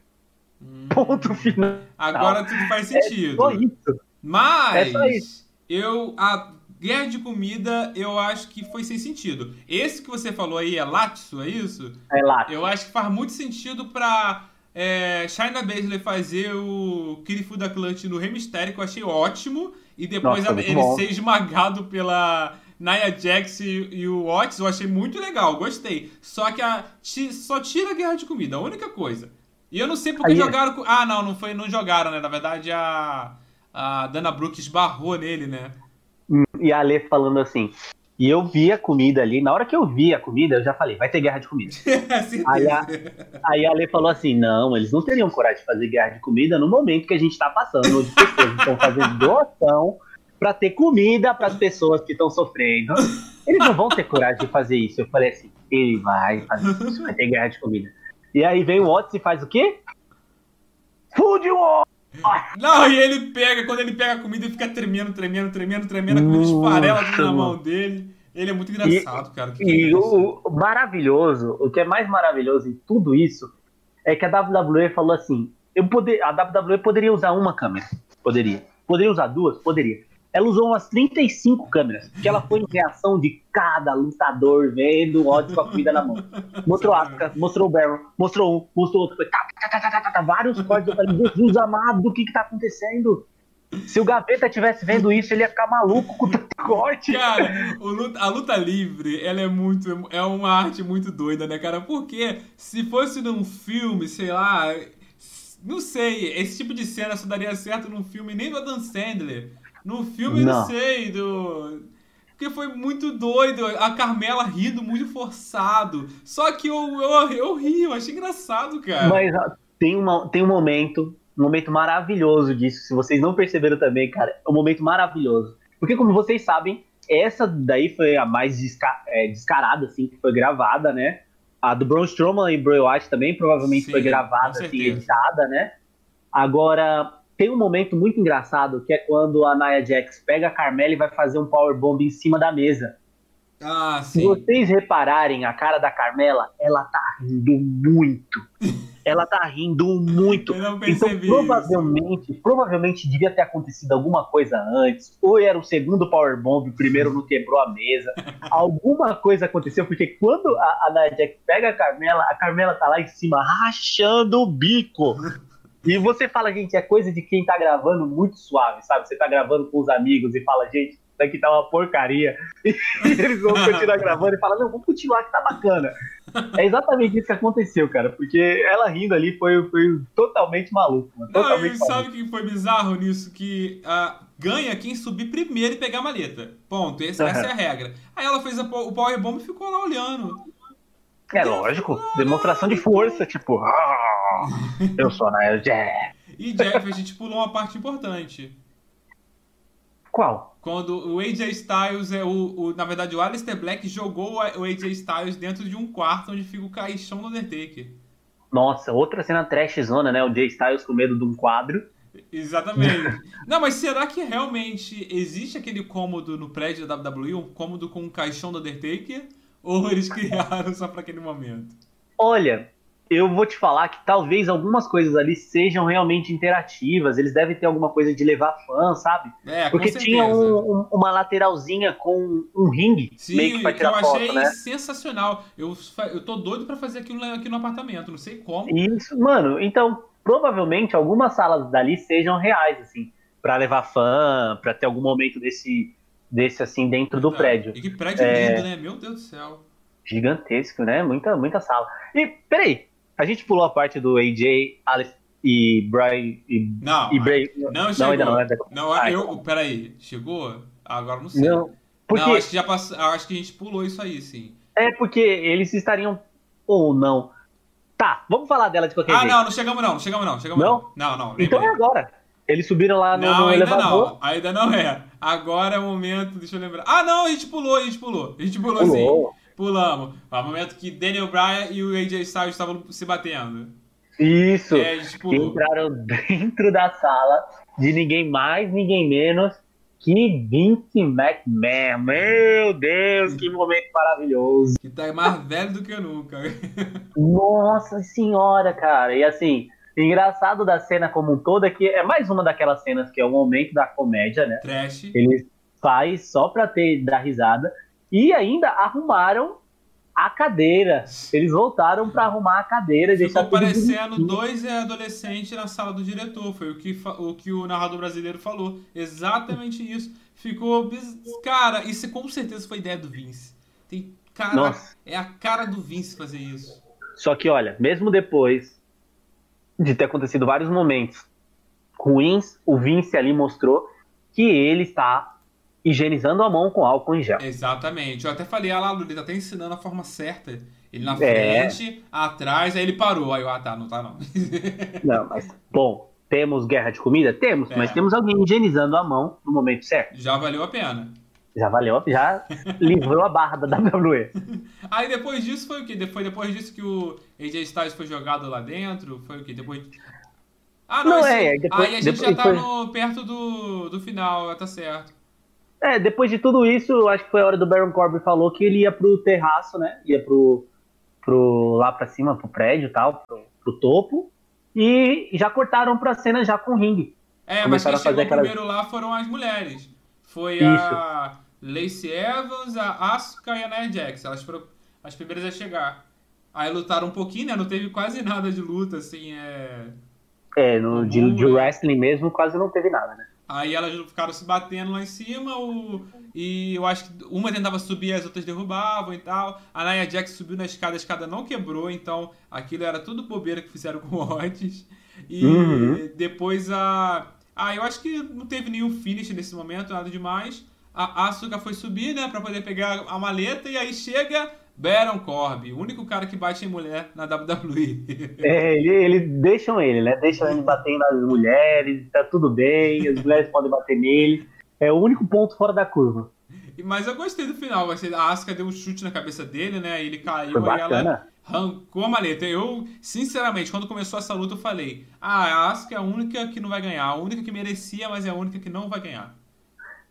Hum. Ponto final. Agora tudo faz sentido. É só isso. Mas é só isso. eu a guerra de comida eu acho que foi sem sentido. Esse que você falou aí é Latsu, é isso? É Latsu. Eu acho que faz muito sentido pra é, China Baszler fazer o Kirifu da Clutch no Rei Mistério, que eu achei ótimo. E depois Nossa, ele bom. ser esmagado pela Nia Jax e, e, o Otis eu achei muito legal, gostei. Só que a, só tira a guerra de comida, a única coisa. E eu não sei porque Aí, é. jogaram. Ah, não, não foi, não jogaram, né? Na verdade, a, a Dana Brooke esbarrou nele, né? E a Ale falando assim. E eu vi a comida ali, na hora que eu vi a comida, eu já falei, vai ter guerra de comida. aí, a, aí a Ale falou assim: não, eles não teriam coragem de fazer guerra de comida no momento que a gente tá passando, onde pessoas estão fazendo doação para ter comida para as pessoas que estão sofrendo. Eles não vão ter coragem de fazer isso. Eu falei assim, ele vai fazer isso, vai ter guerra de comida. E aí vem o Otis e faz o quê? Food War! Não, e ele pega, quando ele pega a comida, ele fica tremendo, tremendo, tremendo, tremendo, a comida esfarela tudo na mão dele. Ele é muito engraçado, e, cara. Que e que é o, o maravilhoso, o que é mais maravilhoso em tudo isso, é que a WWE falou assim: eu poder, a WWE poderia usar uma câmera. Poderia. Poderia usar duas? Poderia. Ela usou umas 35 câmeras, que ela foi em reação de cada lutador vendo o ódio com a comida na mão. Mostrou Asuka, mostrou o Baron, mostrou um, mostrou outro, foi tá, tá, tá, vários cortes. Eu falei, Jesus amado, o que que tá acontecendo? Se o Gaveta tivesse vendo isso, ele ia ficar maluco com o corte. Cara, luta, a luta livre, ela é muito. É uma arte muito doida, né, cara? Porque se fosse num filme, sei lá. Não sei, esse tipo de cena só daria certo num filme nem do Adam Sandler. No filme, não, não sei, do. Porque foi muito doido, a Carmela rindo muito forçado. Só que eu, eu, eu ri, eu achei engraçado, cara. Mas tem, uma, tem um momento, um momento maravilhoso disso. Se vocês não perceberam também, cara, é um momento maravilhoso. Porque, como vocês sabem, essa daí foi a mais desca é, descarada, assim, que foi gravada, né? A do Braun Strowman e Bray Wyatt também provavelmente Sim, foi gravada, assim, editada, né? Agora, tem um momento muito engraçado que é quando a Nia Jax pega a Carmela e vai fazer um powerbomb em cima da mesa. Ah, sim. Se vocês repararem a cara da Carmela, ela tá rindo muito. ela tá rindo muito. Eu não então provavelmente, isso. provavelmente devia ter acontecido alguma coisa antes, ou era o segundo powerbomb, o primeiro não quebrou a mesa. alguma coisa aconteceu porque quando a, a Nia Jax pega a Carmela, a Carmela tá lá em cima rachando o bico. E você fala, gente, é coisa de quem tá gravando muito suave, sabe? Você tá gravando com os amigos e fala, gente, isso daqui tá uma porcaria. E eles vão continuar gravando e falam, não, vamos continuar que tá bacana. É exatamente isso que aconteceu, cara, porque ela rindo ali foi, foi totalmente maluco. Mano, Não, totalmente e sabe o que foi bizarro nisso? Que ah, ganha quem subir primeiro e pegar a maleta. Ponto. Esse- Essa é a regra. Aí ela fez a o Power Bomb e ficou lá olhando. É lógico, demonstração de força, tipo, "Ah, eu sou a Nia Jax. E Jeff, a gente pulou uma parte importante. Qual? Quando o AJ Styles é o, o- Na verdade, o Aleister Black jogou o AJ Styles dentro de um quarto onde fica o caixão do Undertaker. Nossa, outra cena trash zona, né? O Jay Styles com medo de um quadro. Exatamente. Não, mas será que realmente existe aquele cômodo no prédio da WWE, um cômodo com um caixão do Undertaker? Ou eles criaram só pra aquele momento? Olha, eu vou te falar que talvez algumas coisas ali sejam realmente interativas. Eles devem ter alguma coisa de levar fã, sabe? É, Porque tinha um- um- uma lateralzinha com um ringue Sim, meio que pra tirar eu foto, achei né? sensacional. Eu, eu tô doido pra fazer aquilo aqui no apartamento, não sei como. Isso, mano. Então, provavelmente algumas salas dali sejam reais, assim, Pra levar fã, pra ter algum momento desse, desse assim dentro do prédio. E que prédio É. lindo, né? Meu Deus do céu. Gigantesco, né? Muita, muita sala. E peraí, a gente pulou a parte do AJ, Alice e Brian e, Não, e Bray. não chegou. ainda não, né? Não, Ah, eu. Peraí, chegou? Agora não sei. Não, porque Não, acho que já passou. Acho que a gente pulou isso aí, sim. é porque eles estariam ou não. Tá, vamos falar dela de qualquer Ah, jeito. não, não chegamos não, não chegamos não, chegamos Não? não. Não, não. Então é agora. Eles subiram lá no, Não, no ainda elevador. não. Ainda não é. Agora é o momento, deixa eu lembrar. Ah, não, a gente pulou, a gente pulou. A gente pulou, Pulou. sim. Pulamos. É o momento que Daniel Bryan e o AJ Styles estavam se batendo. Isso. É. Entraram dentro da sala de ninguém mais, ninguém menos que Vince McMahon. Meu Deus, que momento maravilhoso. Que tá mais velho do que nunca. Nossa senhora, cara. E assim, engraçado da cena como um todo é que é mais uma daquelas cenas que é o momento da comédia, né? Trash. Eles faz só pra ter dar risada e ainda arrumaram a cadeira. Eles voltaram pra arrumar a cadeira Ficou tudo parecendo bonitinho. dois adolescentes na sala do diretor. Foi o que, o que o narrador brasileiro falou. Exatamente isso. Ficou. Cara, isso com certeza foi ideia do Vince. Tem cara. Nossa. É a cara do Vince fazer isso. Só que, olha, mesmo depois de ter acontecido vários momentos ruins, o Vince ali mostrou que ele está higienizando a mão com álcool em gel. Exatamente. Eu até falei, ah lá, ele tá até ensinando a forma certa. Ele na É. frente, atrás, aí ele parou. Aí eu, ah tá, não tá não. Não, mas, bom, temos guerra de comida? Temos, É. mas temos alguém higienizando a mão no momento certo. Já valeu a pena. Já valeu, já livrou a barra da WWE. Aí depois disso foi o quê? Foi depois disso que o AJ Styles foi jogado lá dentro? Foi o quê? Depois. Ah, não, Não, esse- é, depois- aí a gente já depois tá foi- no- perto do, do final, tá certo. É, depois de tudo isso, acho que foi a hora do Baron Corbin falou que ele ia pro terraço, né? Ia pro, pro lá pra cima, pro prédio e tal, pro, pro topo. E já cortaram pra cena já com o ringue. É, mas Começaram quem a fazer chegou aquela- primeiro lá foram as mulheres. Foi a Lacey Evans, a Asuka e a Nia Jax. Elas foram as primeiras a chegar. Aí lutaram um pouquinho, né? Não teve quase nada de luta, assim, é... É, no, de, de Uhum. wrestling mesmo quase não teve nada, né? Aí elas ficaram se batendo lá em cima, o... e eu acho que uma tentava subir, as outras derrubavam e tal. A Nia Jax subiu na escada, a escada não quebrou, então aquilo era tudo bobeira que fizeram com o Otis. E Uhum. depois a. Ah, eu acho que não teve nenhum finish nesse momento, nada demais. A Asuka foi subir, né, pra poder pegar a maleta, e aí chega Baron Corbin, o único cara que bate em mulher na WWE. É, ele, eles deixam ele, né? Deixam ele bater nas mulheres, tá tudo bem, as mulheres podem bater nele. É o único ponto fora da curva. Mas eu gostei do final. A Asuka deu um chute na cabeça dele, né? Ele caiu, aí ela arrancou a maleta. Eu, sinceramente, quando começou essa luta, eu falei: Ah, a Asuka é a única que não vai ganhar. A única que merecia, mas é a única que não vai ganhar.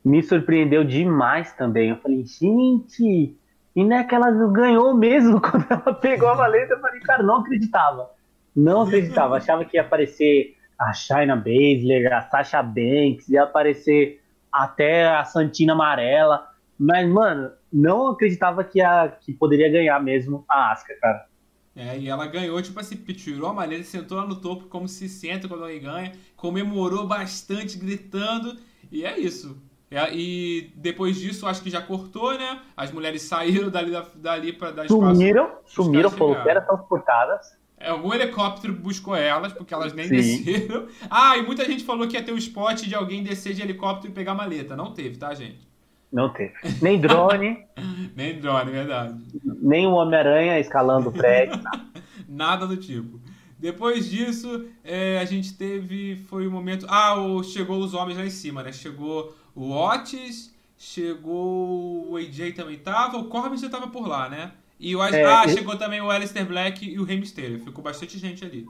Me surpreendeu demais também. Eu falei, gente, e não é ganhou mesmo quando ela pegou a maleta? Eu falei, cara, não acreditava. Não acreditava. Achava que ia aparecer a China Baszler, a Sasha Banks, ia aparecer até a Santina Amarela. Mas, mano, não acreditava que, a, que poderia ganhar mesmo a Asuka, cara. É, e ela ganhou, tipo assim, tirou a maleta, sentou lá no topo, como se senta quando alguém ganha, comemorou bastante, gritando, e é isso. É, e depois disso, acho que já cortou, né? As mulheres saíram dali, dali para dar espaço. Sumiram, sumiram, foram teletransportadas. É, algum helicóptero buscou elas, porque elas nem Sim. desceram. Ah, e muita gente falou que ia ter o um spot de alguém descer de helicóptero e pegar maleta. Não teve, tá, gente? Não teve. Nem drone. Nem drone, verdade. Nem o Homem-Aranha escalando o prédio. Nada do tipo. Depois disso, é, a gente teve. Foi o um momento. Ah, o, chegou os homens lá em cima, né? Chegou o Otis, chegou o AJ também tava, o Corbin já tava por lá, né? E o é, ah, chegou também o Alistair Black e o Rey Mysterio. Ficou bastante gente ali.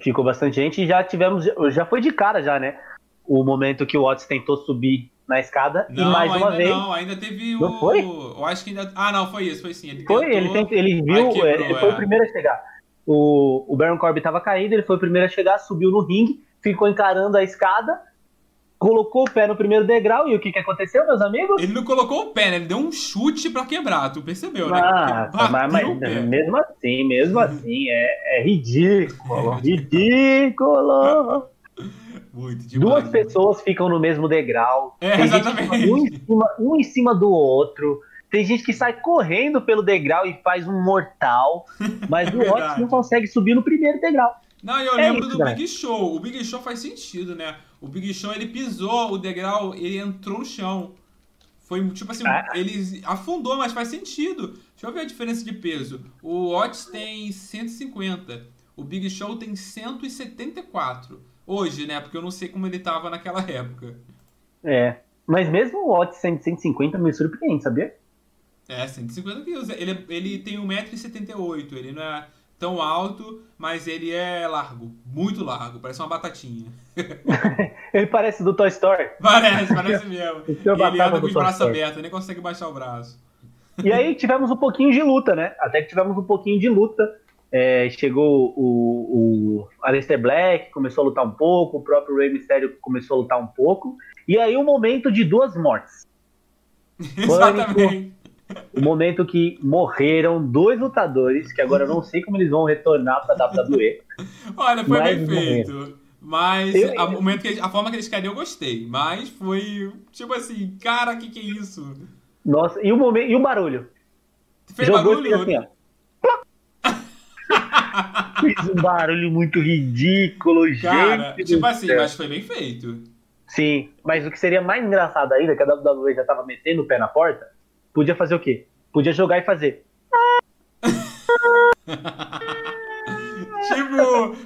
Ficou bastante gente e já tivemos. Já foi de cara já, né? O momento que o Otis tentou subir na escada não, e mais uma vez. Não, ainda teve não o. Foi? Eu acho que ainda. Ah, não, foi isso, foi sim. Ele foi, tentou... ele, ele viu, quebrou, ele foi é. o primeiro a chegar. O, o Baron Corbin estava caído, ele foi o primeiro a chegar, subiu no ringue, ficou encarando a escada, colocou o pé no primeiro degrau e o que, que aconteceu, meus amigos? Ele não colocou o pé, né? Ele deu um chute para quebrar, tu percebeu, né? Ah, mas, mas mesmo assim, mesmo assim, é, é ridículo, ridículo. Muito demais, Duas pessoas ficam no mesmo degrau. É, exatamente. Um em, cima, um em cima do outro. Tem gente que sai correndo pelo degrau e faz um mortal, mas o Otis não consegue subir no primeiro degrau. Não, eu é lembro isso, do né? Big Show. O Big Show faz sentido, né? O Big Show ele pisou o degrau, ele entrou no chão. Foi tipo assim, ah. ele afundou, mas faz sentido. Deixa eu ver a diferença de peso. O Otis tem 150, o Big Show tem 174. Hoje, né? Porque eu não sei como ele tava naquela época. É. Mas mesmo o Otis 150 me surpreende, sabia? É, 150 quilos. Ele, ele tem 1,78m. Ele não é tão alto, mas ele é largo. Muito largo. Parece uma batatinha. ele parece do Toy Story. Parece, parece mesmo. ele anda com os braços abertos, nem consegue baixar o braço. E aí tivemos um pouquinho de luta, né? Até que tivemos um pouquinho de luta. É, chegou o, o Aleister Black, começou a lutar um pouco, o próprio Rey Mysterio começou a lutar um pouco. E aí o um momento de duas mortes. Exatamente. O momento que morreram dois lutadores, que agora eu não sei como eles vão retornar para a WWE. Olha, foi bem feito. Mas eu, a, momento que, a forma que eles queriam eu gostei. Mas foi tipo assim, cara, o que, que é isso? Nossa, e o, momento, e o barulho? Fez Jogou barulho? Assim, ó. Fez um barulho muito ridículo, Cara, gente. Tipo assim, mas foi bem feito. Sim, mas o que seria mais engraçado ainda, que a WWE já tava metendo o pé na porta, podia fazer o quê? Podia jogar e fazer. tipo,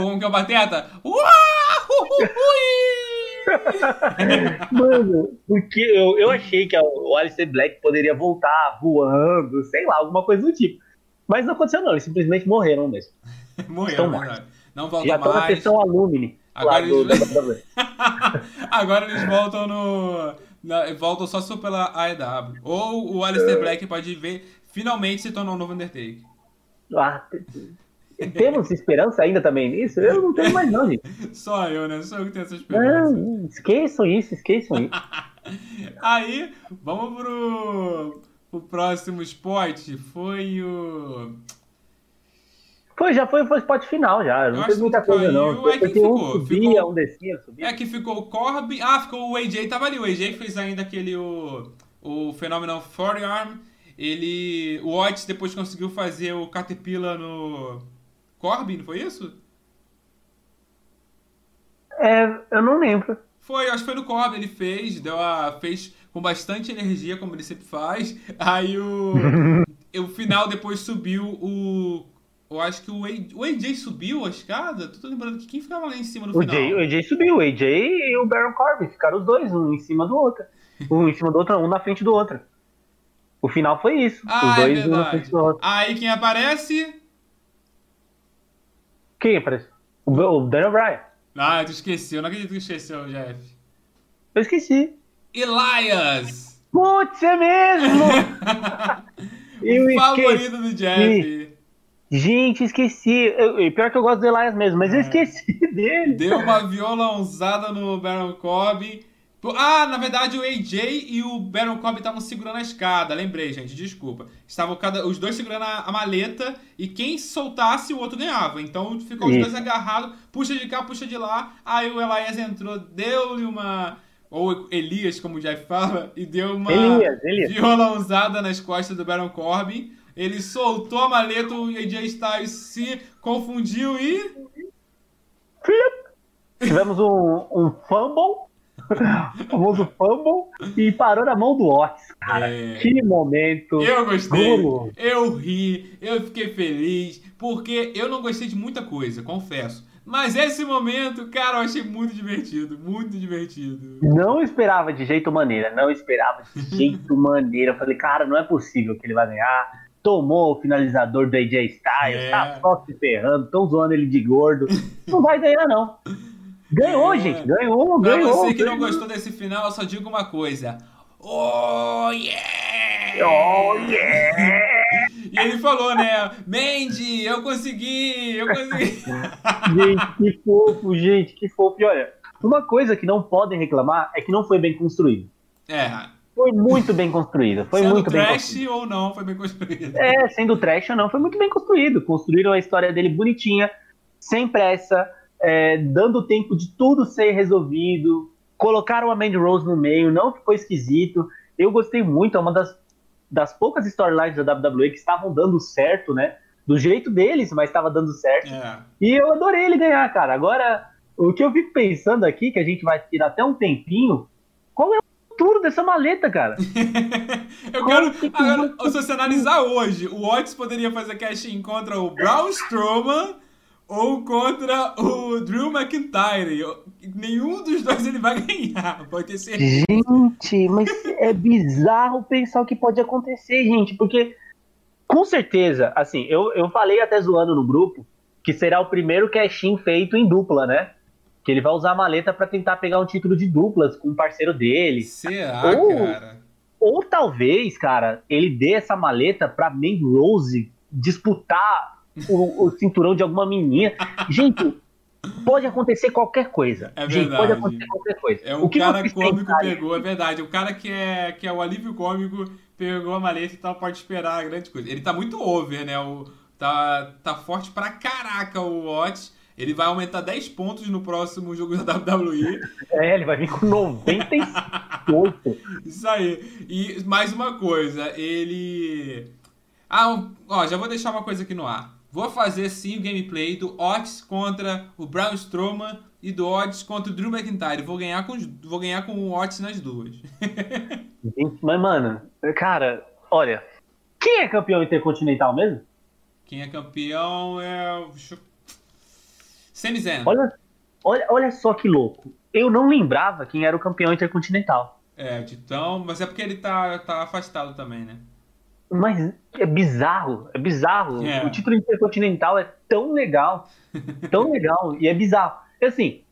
como que é o Bateta? Mano, porque eu, eu achei que o Alistair Black poderia voltar voando, sei lá, alguma coisa do tipo. Mas não aconteceu, não. Eles simplesmente morreram mesmo. morreram, verdade. Não voltam Já mais. Já estão Alumni. Agora eles... Agora eles voltam no. Na... voltam só pela AEW. Ou o Alistair é. Black pode ver, finalmente se tornou um novo Undertaker. Ah, temos esperança ainda também nisso? Eu não tenho mais, não, gente. Só eu, né? Só eu que tenho essa esperança. Não, esqueçam isso, esqueçam isso. Aí, vamos pro o próximo spot foi o. Foi, já foi, foi o spot final, já. Não teve muita coisa, não. É que ficou, um subia, ficou, um descia, subia. É que ficou o Corbin. Ah, ficou o AJ, tava ali. O AJ fez ainda aquele. O, o Phenomenal Forearm. Ele. O Otis depois conseguiu fazer o Caterpillar no. Corbin, não foi isso? É, eu não lembro. Foi, acho que foi no Corbin, ele fez, deu a. fez com bastante energia, como ele sempre faz. Aí o. o final depois subiu o. Eu acho que o AJ, o AJ subiu a escada. Tô lembrando que quem ficava lá em cima no o final? AJ, o AJ subiu, o AJ e o Baron Corbin. Ficaram os dois, um em cima do outro. Um em cima do outro, um na frente do outro. O final foi isso. Ah, os dois é um na frente do outro. Aí quem aparece? Quem aparece? O, o Daniel Bryan. Ah, tu esqueceu. Eu não acredito que esqueceu, Jeff. Eu esqueci. Elias! Putz, é mesmo! o favorito do Jeff. Gente, esqueci. Eu, pior que eu gosto do Elias mesmo, mas é. eu esqueci dele. Deu uma violãozada no Baron Corbin. Ah, na verdade o AJ e o Baron Corbin estavam segurando a escada. Lembrei, gente, desculpa. Estavam cada, os dois segurando a, a, maleta e quem soltasse o outro ganhava. Então ficou os dois agarrados, puxa de cá, puxa de lá. Aí o Elias entrou, deu-lhe uma. Ou Elias, como o Jeff fala, e deu uma Elias, Elias. violãozada nas costas do Baron Corbin. Ele soltou a maleta, o AJ Styles se confundiu e. Tivemos um, um fumble o famoso fumble e parou na mão do Otis, cara. É... Que momento. Eu gostei. Gulo. Eu ri, eu fiquei feliz, porque eu não gostei de muita coisa, confesso. Mas esse momento, cara, eu achei muito divertido, muito divertido. Não esperava de jeito maneira, não esperava de jeito maneira. Eu falei, cara, não é possível que ele vai ganhar. Tomou o finalizador do AJ Styles, é. tá só se ferrando, tão zoando ele de gordo. Não vai ganhar, não. Ganhou, é. gente. Ganhou, pra ganhou. Pra você que ganhou. não gostou desse final, eu só digo uma coisa. Oh, yeah! Oh, yeah! E ele falou, né? Mandy, eu consegui! Eu consegui! gente, que fofo, gente, que fofo. E olha, uma coisa que não podem reclamar é que não foi bem construído. É. Foi muito bem construído. Foi sendo muito bem construído. ou não, foi bem construído. É, sendo trash ou não, foi muito bem construído. Construíram a história dele bonitinha, sem pressa é, dando tempo de tudo ser resolvido. Colocaram a Mandy Rose no meio, não ficou esquisito. Eu gostei muito, é uma das, das poucas storylines da WWE que estavam dando certo, né? Do jeito deles, mas estava dando certo. É. E eu adorei ele ganhar, cara. Agora, o que eu fico pensando aqui, que a gente vai tirar até um tempinho, qual é o futuro dessa maleta, cara? eu quero. Que agora, se você analisar hoje, o Otis poderia fazer cash-in contra o Braun Strowman ou contra o Drew McIntyre. Nenhum dos dois ele vai ganhar, pode ter certeza. Gente, mas é bizarro pensar o que pode acontecer, gente, porque com certeza, assim, eu, eu falei até zoando no grupo que será o primeiro cash-in feito em dupla, né? Que ele vai usar a maleta para tentar pegar um título de duplas com um parceiro dele. Será, ou, cara? Ou talvez, cara, ele dê essa maleta pra Mandy Rose disputar o, o cinturão de alguma menina. Gente, pode acontecer qualquer coisa. É Gente, pode acontecer qualquer coisa. É o, o que cara cômico pegou, é verdade. O cara que é, que é o alívio cômico pegou a maleta e tal, pode esperar grande coisa. Ele tá muito over, né? O, tá, tá forte pra caraca o Watch. Ele vai aumentar 10 pontos no próximo jogo da WWE. É, ele vai vir com 98. Isso aí. E mais uma coisa, ele. Ah, ó, já vou deixar uma coisa aqui no ar. Vou fazer sim o gameplay do Otis contra o Braun Strowman e do Otis contra o Drew McIntyre. Vou ganhar com, vou ganhar com o Otis nas duas. Mas, mano, cara, olha. Quem é campeão intercontinental mesmo? Quem é campeão é. Sami Zayn. Olha, olha, olha só que louco. Eu não lembrava quem era o campeão intercontinental. É, Titão, mas é porque ele tá, tá afastado também, né? Mas é bizarro, é bizarro. É. O título intercontinental é tão legal, tão legal, e é bizarro. E assim,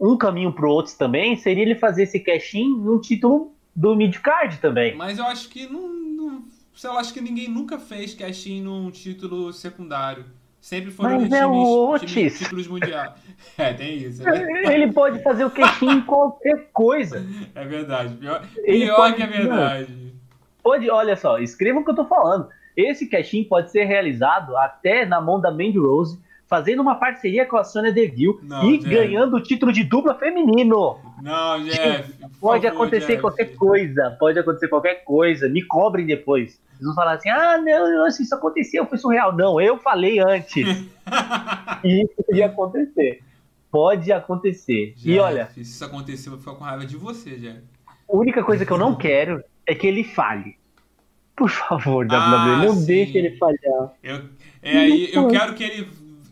um caminho pro outro também seria ele fazer esse cash-in num título do midcard também. Mas eu acho que não, não sei lá, acho que ninguém nunca fez cash-in num título secundário. Sempre foram Mas é o times, títulos mundiais. É, tem isso. Né? Ele pode fazer o cash-in em qualquer coisa. É verdade. Pior, pior que é verdade. Pode, olha só, escreva o que eu tô falando. Esse cash pode ser realizado até na mão da Mandy Rose, fazendo uma parceria com a Sonya Deville não, e Jeff. ganhando o título de dupla feminino. Não, Jeff. Pode favor, acontecer Jeff. qualquer coisa, pode acontecer qualquer coisa. Me cobrem depois. Vão falar assim: ah, não, isso aconteceu, foi surreal. Não, eu falei antes. e isso ia acontecer. Pode acontecer. Jeff, e olha. Se isso acontecer, eu vou ficar com raiva de você, Jeff. A única coisa que eu não quero é que ele falhe. Por favor, WWE, ah, não sim. deixe ele falhar. Eu, é, eu quero que ele,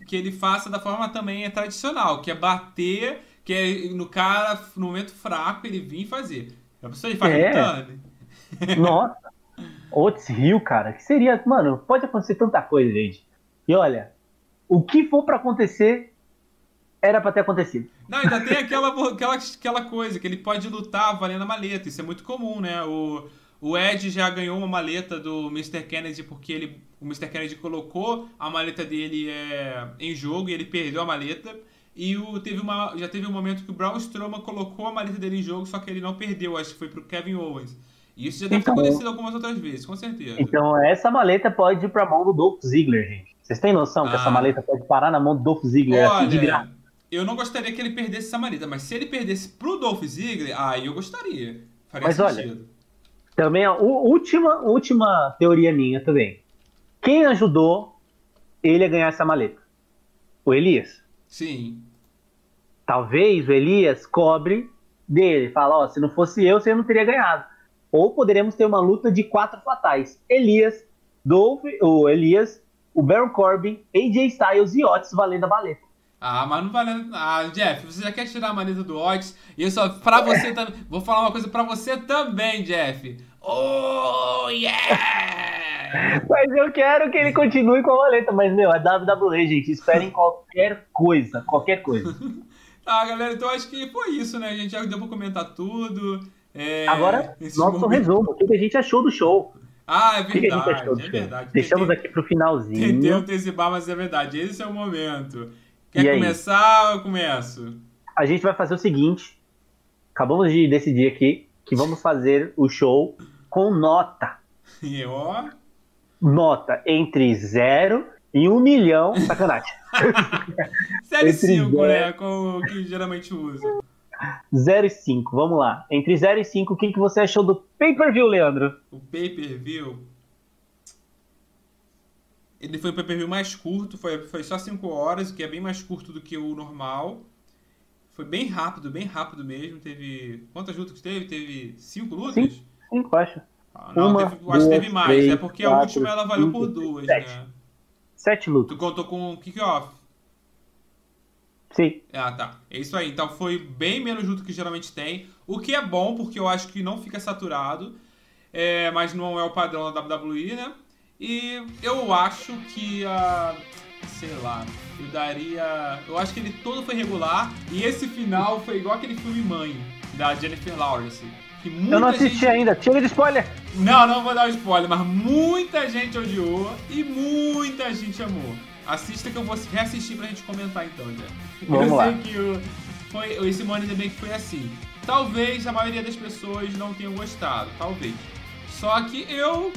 que ele faça da forma também tradicional, que é bater, que é no cara, no momento fraco, ele vir fazer. É a pessoa ele faz é. Nossa. Otis Rio, cara, que seria. Mano, pode acontecer tanta coisa, gente. E olha, o que for para acontecer, era para ter acontecido. Não, ainda tem aquela, aquela, aquela coisa que ele pode lutar valendo a maleta. Isso é muito comum, né? O, o Ed já ganhou uma maleta do Mr. Kennedy porque ele, o Mr. Kennedy colocou a maleta dele é, em jogo e ele perdeu a maleta. E o, teve uma, já teve um momento que o Braun Strowman colocou a maleta dele em jogo, só que ele não perdeu, acho que foi pro Kevin Owens. E isso já deve Então- ter acontecido algumas outras vezes, com certeza. Então essa maleta pode ir pra mão do Dolph Ziggler, gente. Vocês têm noção que Ah. essa maleta pode parar na mão do Dolph Ziggler assim de graça? Olha, eu não gostaria que ele perdesse essa maleta, mas se ele perdesse pro Dolph Ziggler, aí eu gostaria. Faria Mas olha, sentido. Também a última, última teoria minha também. Quem ajudou ele a ganhar essa maleta? O Elias. Sim. Talvez o Elias cobre dele. Fala, ó, se não fosse eu, você não teria ganhado. Ou poderemos ter uma luta de quatro fatais. Elias, Dolph, o Elias, o Baron Corbin, AJ Styles e Otis valendo a maleta. Ah, mas não vale. Ah, Jeff, você já quer tirar a maleta do Otis? E eu só. Pra você também. Vou falar uma coisa pra você também, Jeff. Oh, yeah! Mas eu quero que ele continue com a maleta. Mas, meu, é WWE, gente. Esperem qualquer coisa. Qualquer coisa. Tá, galera, então acho que foi isso, né? A gente já deu pra comentar tudo. É, Agora, nosso momentos- resumo. O que a gente achou do show? Ah, é verdade, é verdade. Deixamos Tentei- aqui pro Tentei finalzinho. antecipar, mas é verdade. Esse é o momento. Quer E aí? começar ou eu começo? A gente vai fazer o seguinte. Acabamos de decidir aqui que vamos fazer o show com nota. E ó. Nota entre 0 e 1 um milhão. Sacanagem. Série Entre 5, zero. né? Com o que geralmente usa. 0 e 5. Vamos lá. Entre 0 e 5, o que, que você achou do pay-per-view, Leandro? O pay-per-view. Ele foi o pay-per-view mais curto, foi, foi só 5 horas, o que é bem mais curto do que o normal. Foi bem rápido, bem rápido mesmo. Teve. Quantas lutas teve? Teve 5 lutas? Cinco. 5, acho. Ah, não, Uma, teve, eu acho que teve duas, mais. três, é porque a quatro, última ela valeu cinco, por duas, sete. né? 7 lutas. Tu contou com o kick-off. Sim. Ah, tá. É isso aí. Então foi bem menos luta que geralmente tem. O que é bom, porque eu acho que não fica saturado. É, mas não é o padrão da WWE, né? E eu acho que a. Sei lá. Eu daria. Eu acho que ele todo foi regular. E esse final foi igual aquele filme Mãe, da Jennifer Lawrence. Que muita Eu não assisti gente... ainda. Chega de spoiler. Não, não vou dar um spoiler, mas muita gente odiou e muita gente amou. Assista que eu vou reassistir pra gente comentar então, já. Vamos eu lá. sei que o, foi, esse Money the Bank foi assim. Talvez a maioria das pessoas não tenham gostado, talvez. Só que eu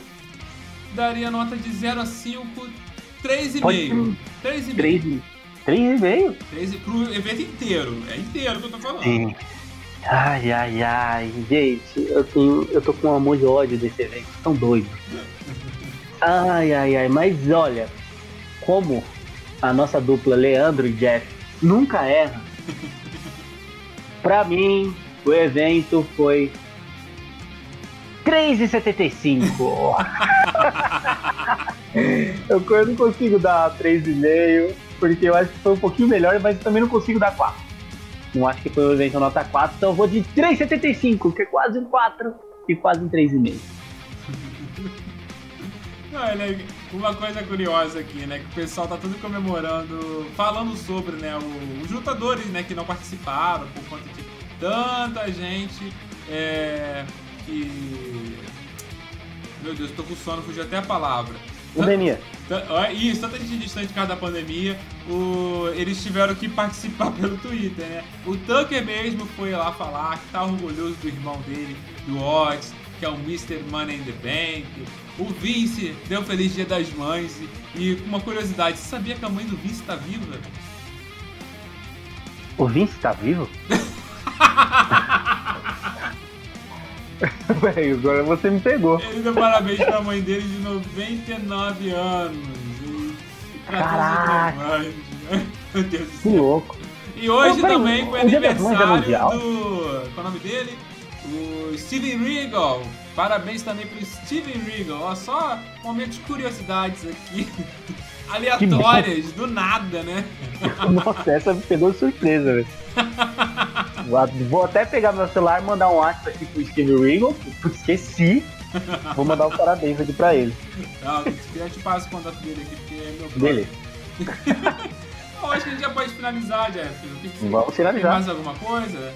daria nota de 0 a 5, 3,5. Pode- 3,5. 3 3 e meio? 3 pro evento inteiro. É inteiro que eu tô falando. Sim. Ai, ai, ai. Gente, eu, tenho, eu tô com um amor de ódio desse evento. São doidos. Ai, ai, ai. Mas olha, como a nossa dupla Leandro e Jeff nunca erra, pra mim, o evento foi 3,75. eu, eu não consigo dar 3,5, porque eu acho que foi um pouquinho melhor, mas eu também não consigo dar 4. Não acho que foi um evento nota 4, então eu vou de 3,75, que é quase um 4 e quase um 3,5. Olha, uma coisa curiosa aqui, né? Que o pessoal tá tudo comemorando, falando sobre, né? o- os lutadores, né? Que não participaram por conta de tanta gente é, que... Meu Deus, tô com sono, fugiu até a palavra. Pandemia. Isso, tanta gente distante por causa da pandemia, o- eles tiveram que participar pelo Twitter, né? O Tucker mesmo foi lá falar que tá orgulhoso do irmão dele, do Otis, que é o Mr. Money in the Bank. O Vince deu Feliz Dia das Mães. E uma curiosidade, você sabia que a mãe do Vince tá viva? O Vince tá vivo? Velho, agora você me pegou. Ele deu parabéns pra mãe dele de 99 anos. Caraca. mães. Meu Deus do Que céu. louco. E hoje Ô, também foi é aniversário do. Qual é o nome dele? O Steven Regal. Parabéns também pro Steven Regal. Ó, só momentos de curiosidades aqui. Aleatórias, do nada, né? Nossa, essa me pegou de surpresa, velho. Vou- até pegar meu celular e mandar um WhatsApp aqui pro Steve Regal, porque esqueci. Vou mandar os parabéns aqui pra ele. Não, eu te passo o contato dele aqui, porque é meu. Beleza. Bom, acho que a gente já pode finalizar, Jeff. Vamos finalizar. Tem mais alguma coisa?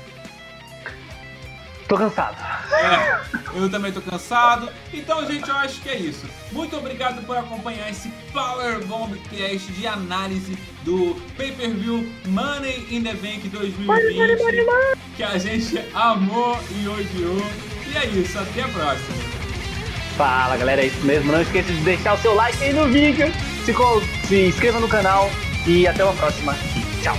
Tô cansado. É, eu também tô cansado. Então, gente, eu acho que é isso. Muito obrigado por acompanhar esse Power Bomb Cast de análise do pay-per-view Money in the Bank 2020 que a gente amou e odiou. E é isso, até a próxima. Fala galera, é isso mesmo. Não esqueça de deixar o seu like aí no vídeo, se, se inscreva no canal e até uma próxima. E tchau!